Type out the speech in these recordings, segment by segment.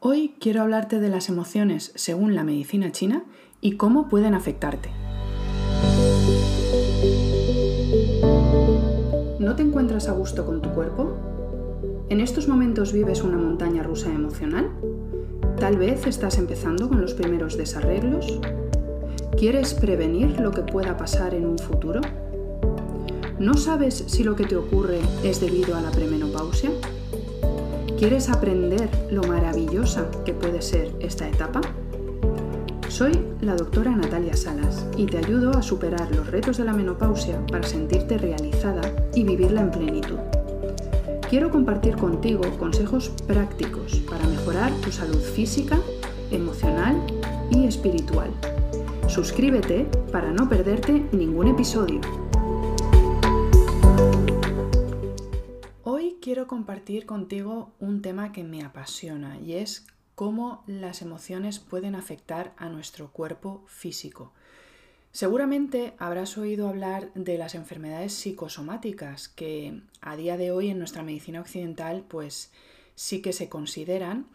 Hoy quiero hablarte de las emociones según la medicina china y cómo pueden afectarte. ¿No te encuentras a gusto con tu cuerpo? ¿En estos momentos vives una montaña rusa emocional? Tal vez estás empezando con los primeros desarreglos. ¿Quieres prevenir lo que pueda pasar en un futuro? ¿No sabes si lo que te ocurre es debido a la premenopausia? ¿Quieres aprender lo maravillosa que puede ser esta etapa? Soy la doctora Natalia Salas y te ayudo a superar los retos de la menopausia para sentirte realizada y vivirla en plenitud. Quiero compartir contigo consejos prácticos para mejorar tu salud física, emocional y espiritual. Suscríbete para no perderte ningún episodio. Compartir contigo un tema que me apasiona y es cómo las emociones pueden afectar a nuestro cuerpo físico. Seguramente habrás oído hablar de las enfermedades psicosomáticas que a día de hoy en nuestra medicina occidental pues sí que se consideran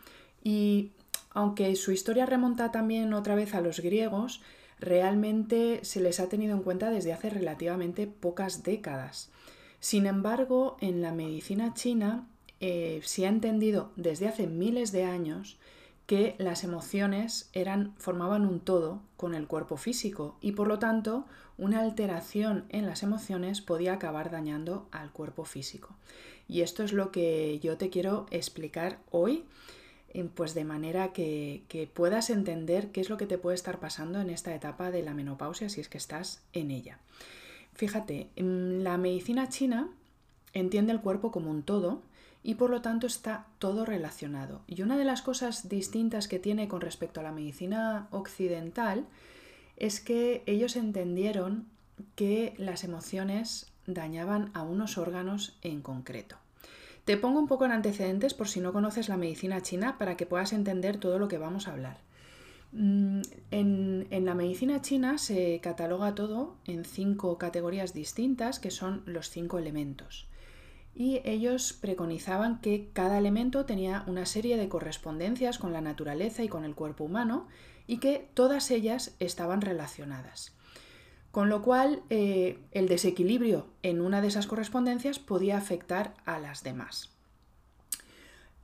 y aunque su historia remonta también otra vez a los griegos, realmente se les ha tenido en cuenta desde hace relativamente pocas décadas. Sin embargo, en la medicina china eh, se ha entendido desde hace miles de años que las emociones eran, formaban un todo con el cuerpo físico y por lo tanto una alteración en las emociones podía acabar dañando al cuerpo físico. Y esto es lo que yo te quiero explicar hoy, pues de manera que, que puedas entender qué es lo que te puede estar pasando en esta etapa de la menopausia si es que estás en ella. Fíjate, la medicina china entiende el cuerpo como un todo y por lo tanto está todo relacionado. Y una de las cosas distintas que tiene con respecto a la medicina occidental es que ellos entendieron que las emociones dañaban a unos órganos en concreto. Te pongo un poco en antecedentes por si no conoces la medicina china para que puedas entender todo lo que vamos a hablar. Mm, en, la medicina china se cataloga todo en cinco categorías distintas que son los cinco elementos. Y ellos preconizaban que cada elemento tenía una serie de correspondencias con la naturaleza y con el cuerpo humano y que todas ellas estaban relacionadas. Con lo cual, eh, el desequilibrio en una de esas correspondencias podía afectar a las demás.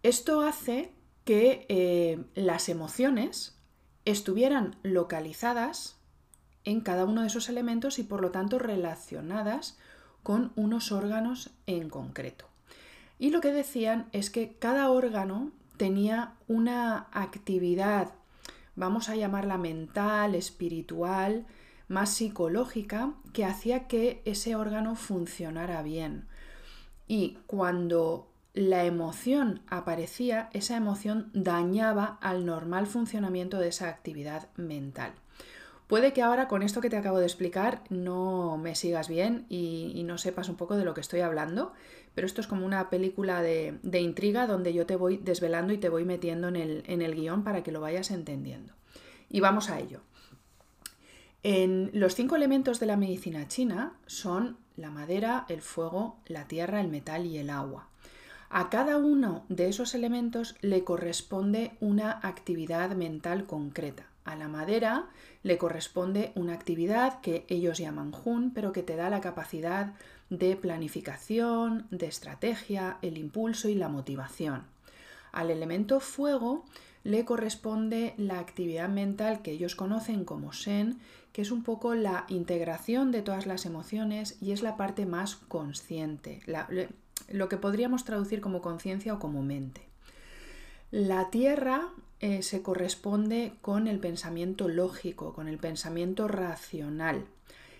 Esto hace que eh, las emociones estuvieran localizadas en cada uno de esos elementos y por lo tanto relacionadas con unos órganos en concreto. Y lo que decían es que cada órgano tenía una actividad, vamos a llamarla mental, espiritual, más psicológica, que hacía que ese órgano funcionara bien. Y cuando la emoción aparecía, esa emoción dañaba al normal funcionamiento de esa actividad mental. Puede que ahora con esto que te acabo de explicar no me sigas bien y, no sepas un poco de lo que estoy hablando, pero esto es como una película de, intriga donde yo te voy desvelando y te voy metiendo en el, en el guion para que lo vayas entendiendo. Y vamos a ello. En los cinco elementos de la medicina china son la madera, el fuego, la tierra, el metal y el agua. A cada uno de esos elementos le corresponde una actividad mental concreta. A la madera le corresponde una actividad que ellos llaman Jun, pero que te da la capacidad de planificación, de estrategia, el impulso y la motivación. Al elemento fuego le corresponde la actividad mental que ellos conocen como Shen, que es un poco la integración de todas las emociones y es la parte más consciente, lo que podríamos traducir como conciencia o como mente. La tierra eh, se corresponde con el pensamiento lógico, con el pensamiento racional.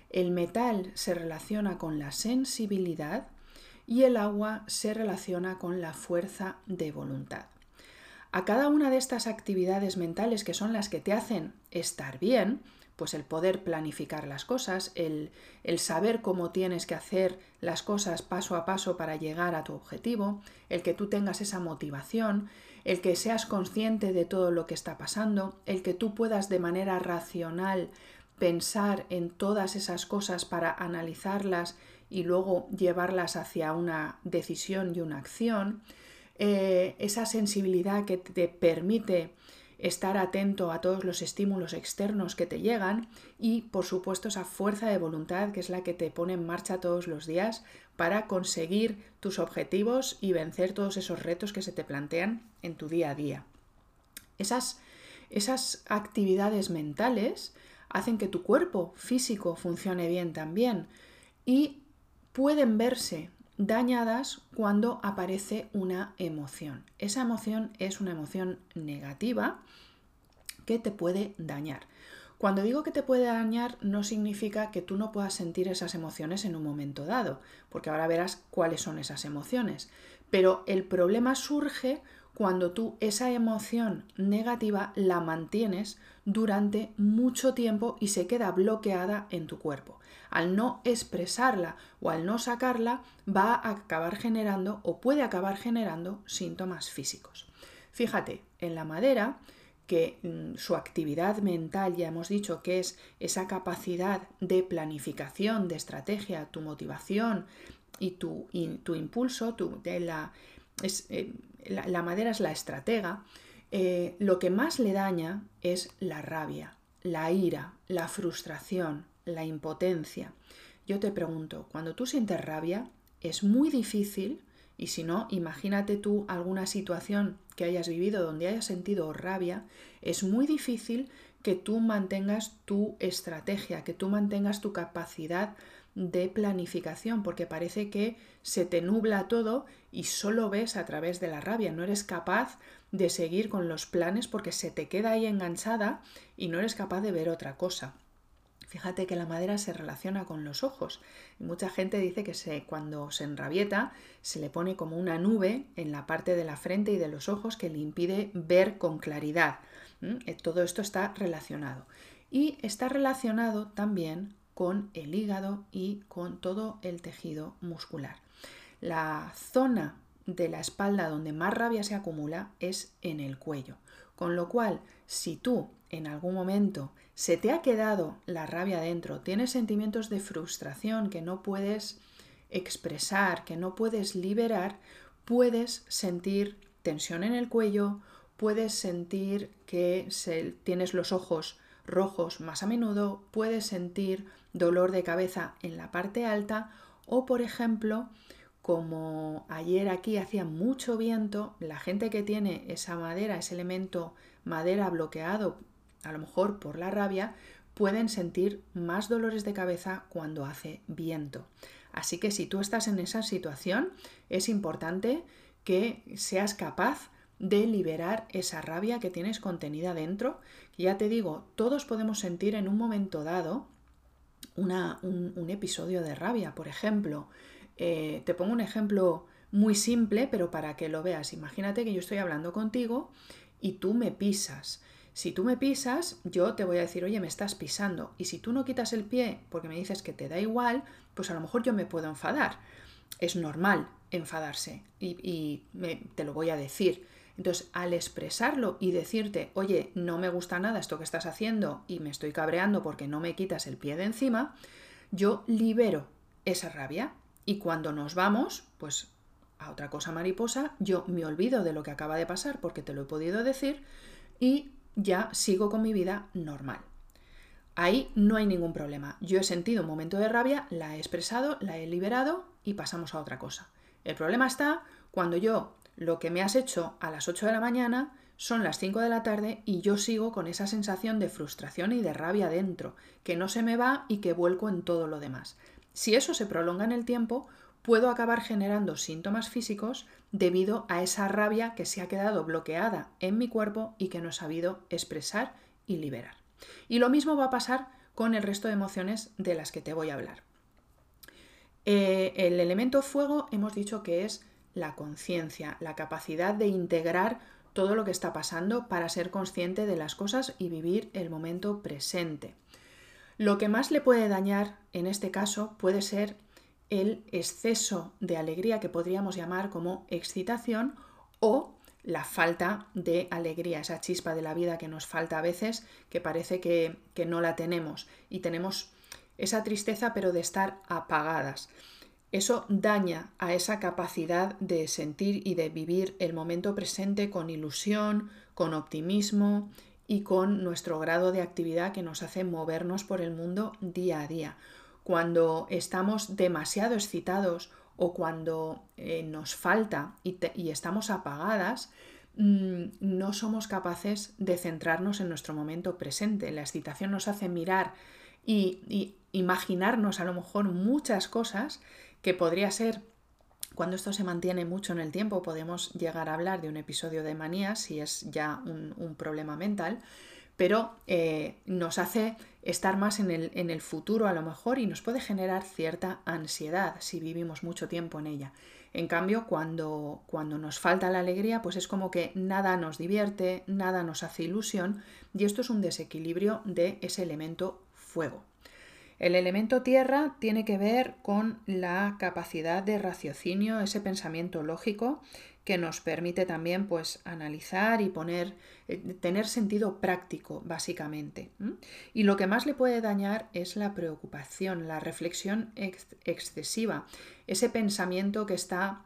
El metal se relaciona con la sensibilidad y el agua se relaciona con la fuerza de voluntad. A cada una de estas actividades mentales que son las que te hacen estar bien, pues el poder planificar las cosas, el, saber cómo tienes que hacer las cosas paso a paso para llegar a tu objetivo, el que tú tengas esa motivación, el que seas consciente de todo lo que está pasando, el que tú puedas de manera racional pensar en todas esas cosas para analizarlas y luego llevarlas hacia una decisión y una acción, eh, esa sensibilidad que te permite estar atento a todos los estímulos externos que te llegan y por supuesto esa fuerza de voluntad que es la que te pone en marcha todos los días para conseguir tus objetivos y vencer todos esos retos que se te plantean en tu día a día. Esas, esas actividades mentales hacen que tu cuerpo físico funcione bien también y pueden verse dañadas cuando aparece una emoción. Esa emoción es una emoción negativa que te puede dañar. Cuando digo que te puede dañar no significa que tú no puedas sentir esas emociones en un momento dado, porque ahora verás cuáles son esas emociones. Pero el problema surge cuando tú esa emoción negativa la mantienes durante mucho tiempo y se queda bloqueada en tu cuerpo. Al no expresarla o al no sacarla va a acabar generando o puede acabar generando síntomas físicos. Fíjate, en la madera, que mm, su actividad mental, ya hemos dicho que es esa capacidad de planificación, de estrategia, tu motivación y tu, tu impulso, tu, de la, es, eh, la, madera es la estratega, eh, lo que más le daña es la rabia, la ira, la frustración, la impotencia. Yo te pregunto, cuando tú sientes rabia, es muy difícil, y si no, imagínate tú alguna situación que hayas vivido donde hayas sentido rabia, es muy difícil que tú mantengas tu estrategia, que tú mantengas tu capacidad de planificación, porque parece que se te nubla todo y solo ves a través de la rabia, no eres capaz de seguir con los planes porque se te queda ahí enganchada y no eres capaz de ver otra cosa. Fíjate que la madera se relaciona con los ojos. mucha gente dice que cuando se enrabieta se le pone como una nube en la parte de la frente y de los ojos que le impide ver con claridad. Eh, todo esto está relacionado. Y está relacionado también con el hígado y con todo el tejido muscular. La zona de la espalda donde más rabia se acumula es en el cuello. Con lo cual, si tú en algún momento se te ha quedado la rabia dentro, tienes sentimientos de frustración que no puedes expresar, que no puedes liberar, puedes sentir tensión en el cuello, puedes sentir que tienes los ojos rojos más a menudo, puedes sentir dolor de cabeza en la parte alta o, por ejemplo, como ayer aquí hacía mucho viento, la gente que tiene esa madera, ese elemento madera bloqueado, a lo mejor por la rabia, pueden sentir más dolores de cabeza cuando hace viento. Así que si tú estás en esa situación, es importante que seas capaz de liberar esa rabia que tienes contenida dentro. Ya te digo, todos podemos sentir en un momento dado un, episodio de rabia, por ejemplo. Eh, te pongo un ejemplo muy simple, pero para que lo veas. Imagínate que yo estoy hablando contigo y tú me pisas. Si tú me pisas, yo te voy a decir, oye, me estás pisando. Y si tú no quitas el pie porque me dices que te da igual, pues a lo mejor yo me puedo enfadar. Es normal enfadarse y, te lo voy a decir. Entonces, al expresarlo y decirte, oye, no me gusta nada esto que estás haciendo y me estoy cabreando porque no me quitas el pie de encima, yo libero esa rabia y cuando nos vamos, pues a otra cosa mariposa, yo me olvido de lo que acaba de pasar porque te lo he podido decir y ya sigo con mi vida normal. Ahí no hay ningún problema. Yo he sentido un momento de rabia, la he expresado, la he liberado y pasamos a otra cosa. El problema está cuando yo lo que me has hecho a las 8 de la mañana son las 5 de la tarde y yo sigo con esa sensación de frustración y de rabia dentro, que no se me va y que vuelco en todo lo demás. Si eso se prolonga en el tiempo, puedo acabar generando síntomas físicos debido a esa rabia que se ha quedado bloqueada en mi cuerpo y que no he sabido expresar y liberar. Y lo mismo va a pasar con el resto de emociones de las que te voy a hablar. Eh, el elemento fuego hemos dicho que es la conciencia, la capacidad de integrar todo lo que está pasando para ser consciente de las cosas y vivir el momento presente. Lo que más le puede dañar en este caso puede ser el exceso de alegría que podríamos llamar como excitación o la falta de alegría, esa chispa de la vida que nos falta a veces, que parece que, que no la tenemos y tenemos esa tristeza pero de estar apagadas. Eso daña a esa capacidad de sentir y de vivir el momento presente con ilusión, con optimismo y con nuestro grado de actividad que nos hace movernos por el mundo día a día. Cuando estamos demasiado excitados o cuando eh, nos falta y, estamos apagadas, mm, no somos capaces de centrarnos en nuestro momento presente. La excitación nos hace mirar y imaginarnos a lo mejor muchas cosas que podría ser cuando esto se mantiene mucho en el tiempo, podemos llegar a hablar de un episodio de manía si es ya un, problema mental, pero eh, nos hace estar más en el, en el futuro a lo mejor y nos puede generar cierta ansiedad si vivimos mucho tiempo en ella. En cambio, cuando, cuando nos falta la alegría, pues es como que nada nos divierte, nada nos hace ilusión y esto es un desequilibrio de ese elemento fuego. El elemento tierra tiene que ver con la capacidad de raciocinio, ese pensamiento lógico que nos permite también pues analizar y poner eh, tener sentido práctico básicamente. Y lo que más le puede dañar es la preocupación, la reflexión excesiva, ese pensamiento que está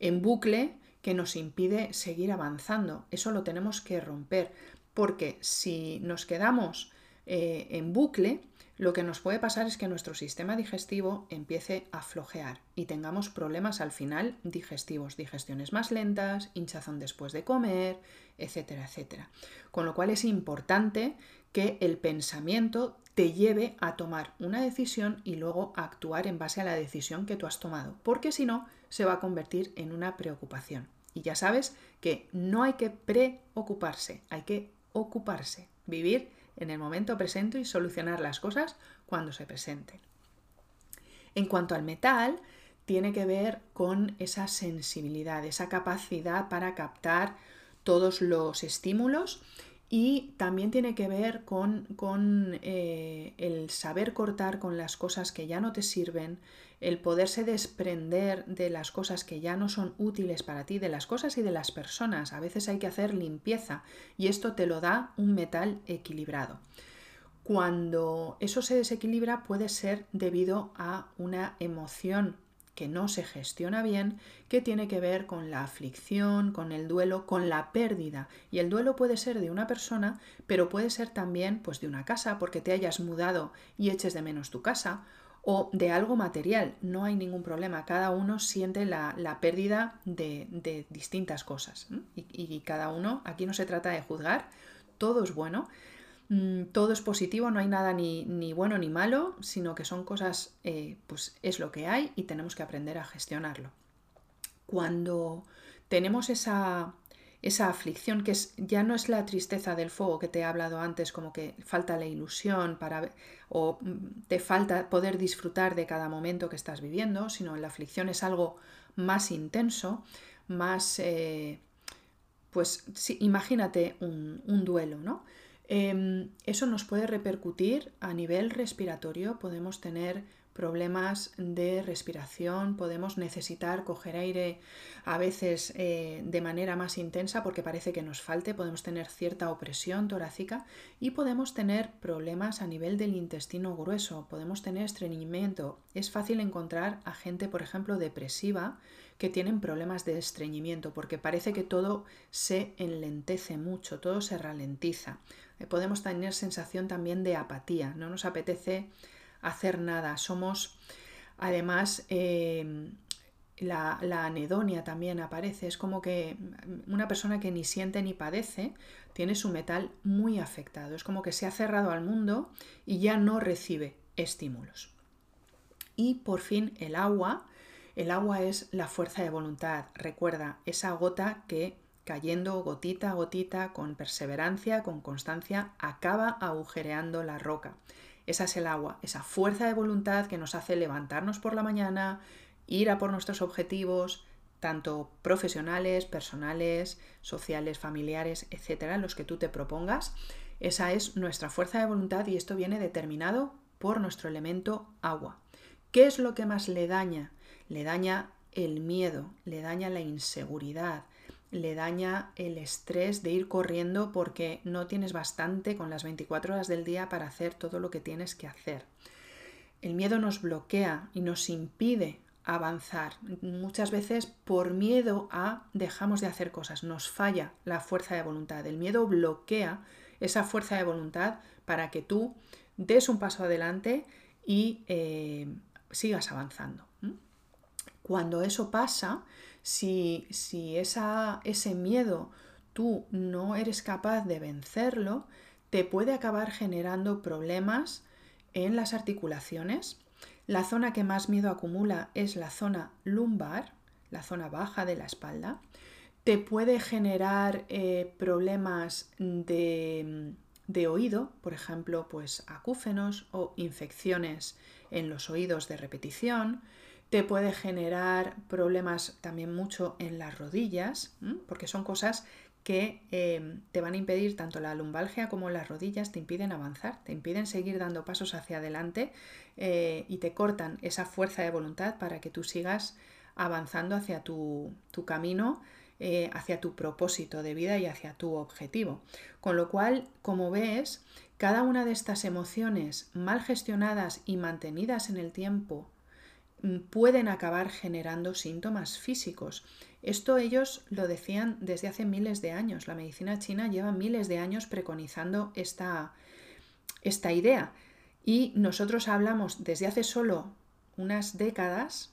en bucle que nos impide seguir avanzando. Eso lo tenemos que romper, porque si nos quedamos eh, en bucle, lo que nos puede pasar es que nuestro sistema digestivo empiece a flojear y tengamos problemas al final digestivos, digestiones más lentas, hinchazón después de comer, etcétera, etcétera. Con lo cual es importante que el pensamiento te lleve a tomar una decisión y luego a actuar en base a la decisión que tú has tomado, porque si no se va a convertir en una preocupación. Y ya sabes que no hay que preocuparse, hay que ocuparse, vivir en el momento presente y solucionar las cosas cuando se presenten. En cuanto al metal, tiene que ver con esa sensibilidad, esa capacidad para captar todos los estímulos y también tiene que ver con, eh, el saber cortar con las cosas que ya no te sirven, el poderse desprender de las cosas que ya no son útiles para ti, de las cosas y de las personas. A veces hay que hacer limpieza y esto te lo da un metal equilibrado. Cuando eso se desequilibra puede ser debido a una emoción que no se gestiona bien, que tiene que ver con la aflicción, con el duelo, con la pérdida. Y el duelo puede ser de una persona, pero puede ser también pues de una casa, porque te hayas mudado y eches de menos tu casa, o de algo material. No hay ningún problema. Cada uno siente la, pérdida de, distintas cosas. Y, cada uno, aquí no se trata de juzgar, todo es bueno, mm, todo es positivo, no hay nada ni, ni bueno ni malo, sino que son cosas, eh, pues es lo que hay y tenemos que aprender a gestionarlo. Cuando tenemos esa, esa aflicción que es, ya no es la tristeza del fuego que te he hablado antes, como que falta la ilusión para, o mm, te falta poder disfrutar de cada momento que estás viviendo, sino la aflicción es algo más intenso, más, eh, pues imagínate un, un duelo, ¿no? Em, eso nos puede repercutir a nivel respiratorio, podemos tener problemas de respiración, podemos necesitar coger aire a veces eh, de manera más intensa porque parece que nos falte, podemos tener cierta opresión torácica y podemos tener problemas a nivel del intestino grueso, podemos tener estreñimiento. Es fácil encontrar a gente, por ejemplo, depresiva que tienen problemas de estreñimiento porque parece que todo se enlentece mucho, todo se ralentiza. Eh, podemos tener sensación también de apatía, no nos apetece hacer nada. Somos, además, em, la, anedonia también aparece. Es como que una persona que ni siente ni padece tiene su metal muy afectado. Es como que se ha cerrado al mundo y ya no recibe estímulos. Y por fin el agua. El agua es la fuerza de voluntad. Recuerda, esa gota que cayendo gotita a gotita, con perseverancia, con constancia, acaba agujereando la roca. Esa es el agua, esa fuerza de voluntad que nos hace levantarnos por la mañana, ir a por nuestros objetivos, tanto profesionales, personales, sociales, familiares, etcétera, los que tú te propongas. Esa es nuestra fuerza de voluntad y esto viene determinado por nuestro elemento agua. ¿Qué es lo que más le daña? Le daña el miedo, le daña la inseguridad, le daña el estrés de ir corriendo porque no tienes bastante con las 24 horas del día para hacer todo lo que tienes que hacer. El miedo nos bloquea y nos impide avanzar. Muchas veces por miedo a dejamos de hacer cosas, nos falla la fuerza de voluntad. El miedo bloquea esa fuerza de voluntad para que tú des un paso adelante y eh, sigas avanzando. Cuando eso pasa, si, si esa, ese miedo tú no eres capaz de vencerlo, te puede acabar generando problemas en las articulaciones. La zona que más miedo acumula es la zona lumbar, la zona baja de la espalda. Te puede generar eh, problemas de, de, oído, por ejemplo, pues acúfenos o infecciones en los oídos de repetición. Te puede generar problemas también mucho en las rodillas, porque son cosas que em, te van a impedir tanto la lumbalgia como las rodillas, te impiden avanzar, te impiden seguir dando pasos hacia adelante eh, y te cortan esa fuerza de voluntad para que tú sigas avanzando hacia tu, camino, eh, hacia tu propósito de vida y hacia tu objetivo. Con lo cual, como ves, cada una de estas emociones mal gestionadas y mantenidas en el tiempo pueden acabar generando síntomas físicos esto ellos lo decían desde hace miles de años. La medicina china lleva miles de años preconizando esta, esta idea. Y nosotros hablamos desde hace solo unas décadas,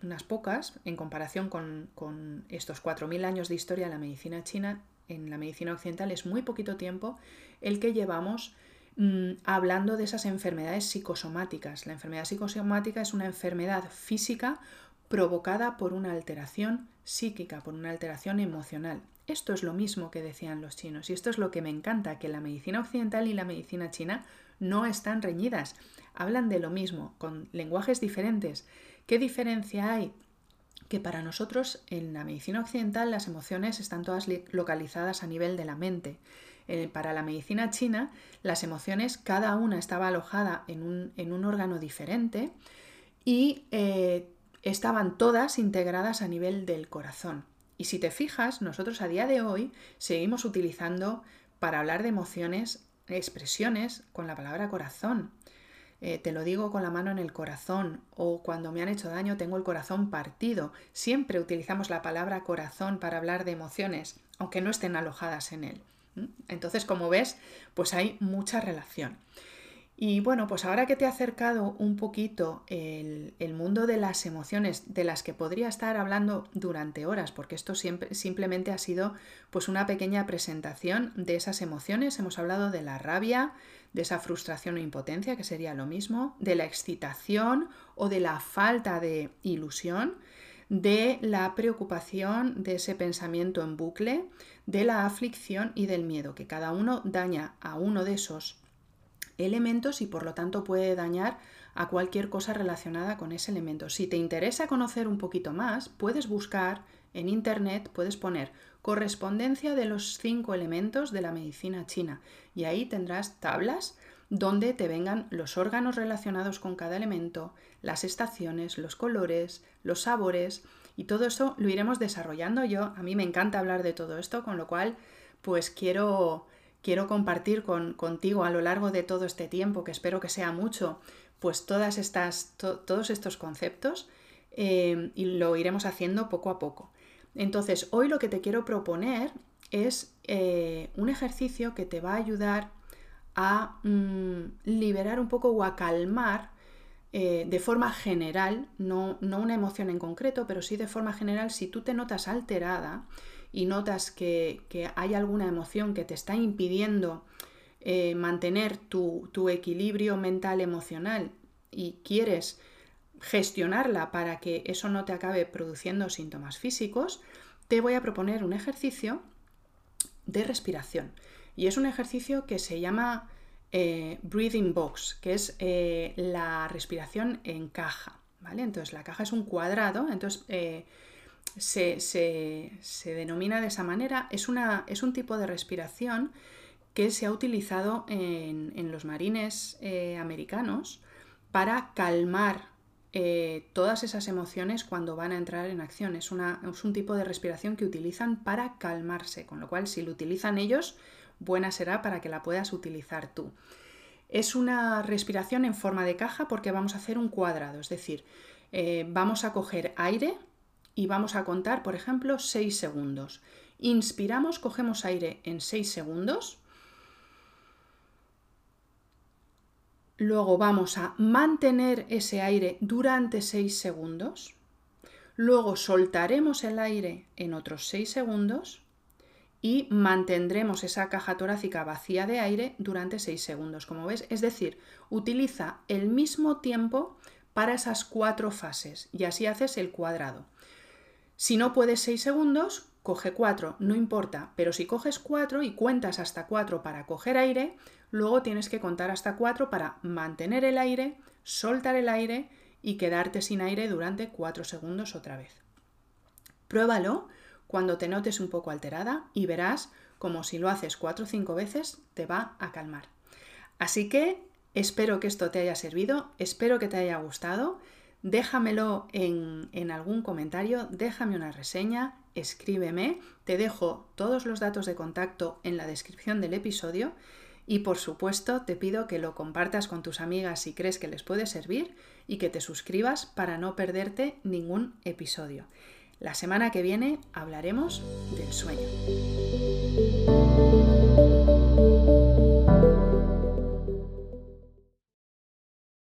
unas pocas, en comparación con, con estos 4.000 años de historia de la medicina china, en la medicina occidental es muy poquito tiempo el que llevamos mm, hablando de esas enfermedades psicosomáticas. La enfermedad psicosomática es una enfermedad física provocada por una alteración psíquica, por una alteración emocional. Esto es lo mismo que decían los chinos y esto es lo que me encanta, que la medicina occidental y la medicina china no están reñidas, hablan de lo mismo, con lenguajes diferentes. ¿Qué diferencia hay? Que para nosotros en la medicina occidental las emociones están todas localizadas a nivel de la mente. Eh, para la medicina china las emociones cada una estaba alojada en un, órgano diferente y eh, estaban todas integradas a nivel del corazón. Y si te fijas, nosotros a día de hoy seguimos utilizando para hablar de emociones expresiones con la palabra corazón. Eh, te lo digo con la mano en el corazón o cuando me han hecho daño tengo el corazón partido. Siempre utilizamos la palabra corazón para hablar de emociones, aunque no estén alojadas en él. Entonces, como ves, pues hay mucha relación. Y bueno, pues ahora que te he acercado un poquito el, mundo de las emociones, de las que podría estar hablando durante horas, porque esto siempre, simplemente ha sido pues una pequeña presentación de esas emociones. Hemos hablado de la rabia, de esa frustración o impotencia, que sería lo mismo, de la excitación o de la falta de ilusión, de la preocupación, de ese pensamiento en bucle, de la aflicción y del miedo, que cada uno daña a uno de esos elementos y por lo tanto puede dañar a cualquier cosa relacionada con ese elemento. Si te interesa conocer un poquito más, puedes buscar en internet, puedes poner correspondencia de los cinco elementos de la medicina china y ahí tendrás tablas donde te vengan los órganos relacionados con cada elemento, las estaciones, los colores, los sabores y todo eso lo iremos desarrollando. Yo a mí me encanta hablar de todo esto, con lo cual pues quiero quiero compartir con, contigo a lo largo de todo este tiempo, que espero que sea mucho, pues todas estas, todos estos conceptos eh, y lo iremos haciendo poco a poco. Entonces, hoy lo que te quiero proponer es eh, un ejercicio que te va a ayudar a mm, liberar un poco o a calmar eh, de forma general, no, no una emoción en concreto, pero sí de forma general, si tú te notas alterada, y notas que, hay alguna emoción que te está impidiendo eh, mantener tu, equilibrio mental emocional y quieres gestionarla para que eso no te acabe produciendo síntomas físicos, te voy a proponer un ejercicio de respiración. Y es un ejercicio que se llama eh, Breathing Box, que es eh, la respiración en caja. ¿vale? Entonces la caja es un cuadrado, entonces se, denomina de esa manera. Es, una, es, un tipo de respiración que se ha utilizado en, los marines eh, americanos para calmar eh, todas esas emociones cuando van a entrar en acción. Es, es un tipo de respiración que utilizan para calmarse, con lo cual si lo utilizan ellos, buena será para que la puedas utilizar tú. Es una respiración en forma de caja porque vamos a hacer un cuadrado, es decir, Eh, vamos a coger aire y vamos a contar, por ejemplo, 6 segundos. Inspiramos, cogemos aire en 6 segundos. Luego vamos a mantener ese aire durante 6 segundos. Luego soltaremos el aire en otros 6 segundos y mantendremos esa caja torácica vacía de aire durante 6 segundos, como ves. Es decir, utiliza el mismo tiempo para esas cuatro fases y así haces el cuadrado. Si no puedes 6 segundos, coge 4, no importa, pero si coges 4 y cuentas hasta 4 para coger aire, luego tienes que contar hasta 4 para mantener el aire, soltar el aire y quedarte sin aire durante 4 segundos otra vez. Pruébalo cuando te notes un poco alterada y verás como si lo haces 4 o 5 veces te va a calmar. Así que espero que esto te haya servido, espero que te haya gustado. Déjamelo en, en algún comentario, déjame una reseña, escríbeme, te dejo todos los datos de contacto en la descripción del episodio y por supuesto te pido que lo compartas con tus amigas si crees que les puede servir y que te suscribas para no perderte ningún episodio. La semana que viene hablaremos del sueño.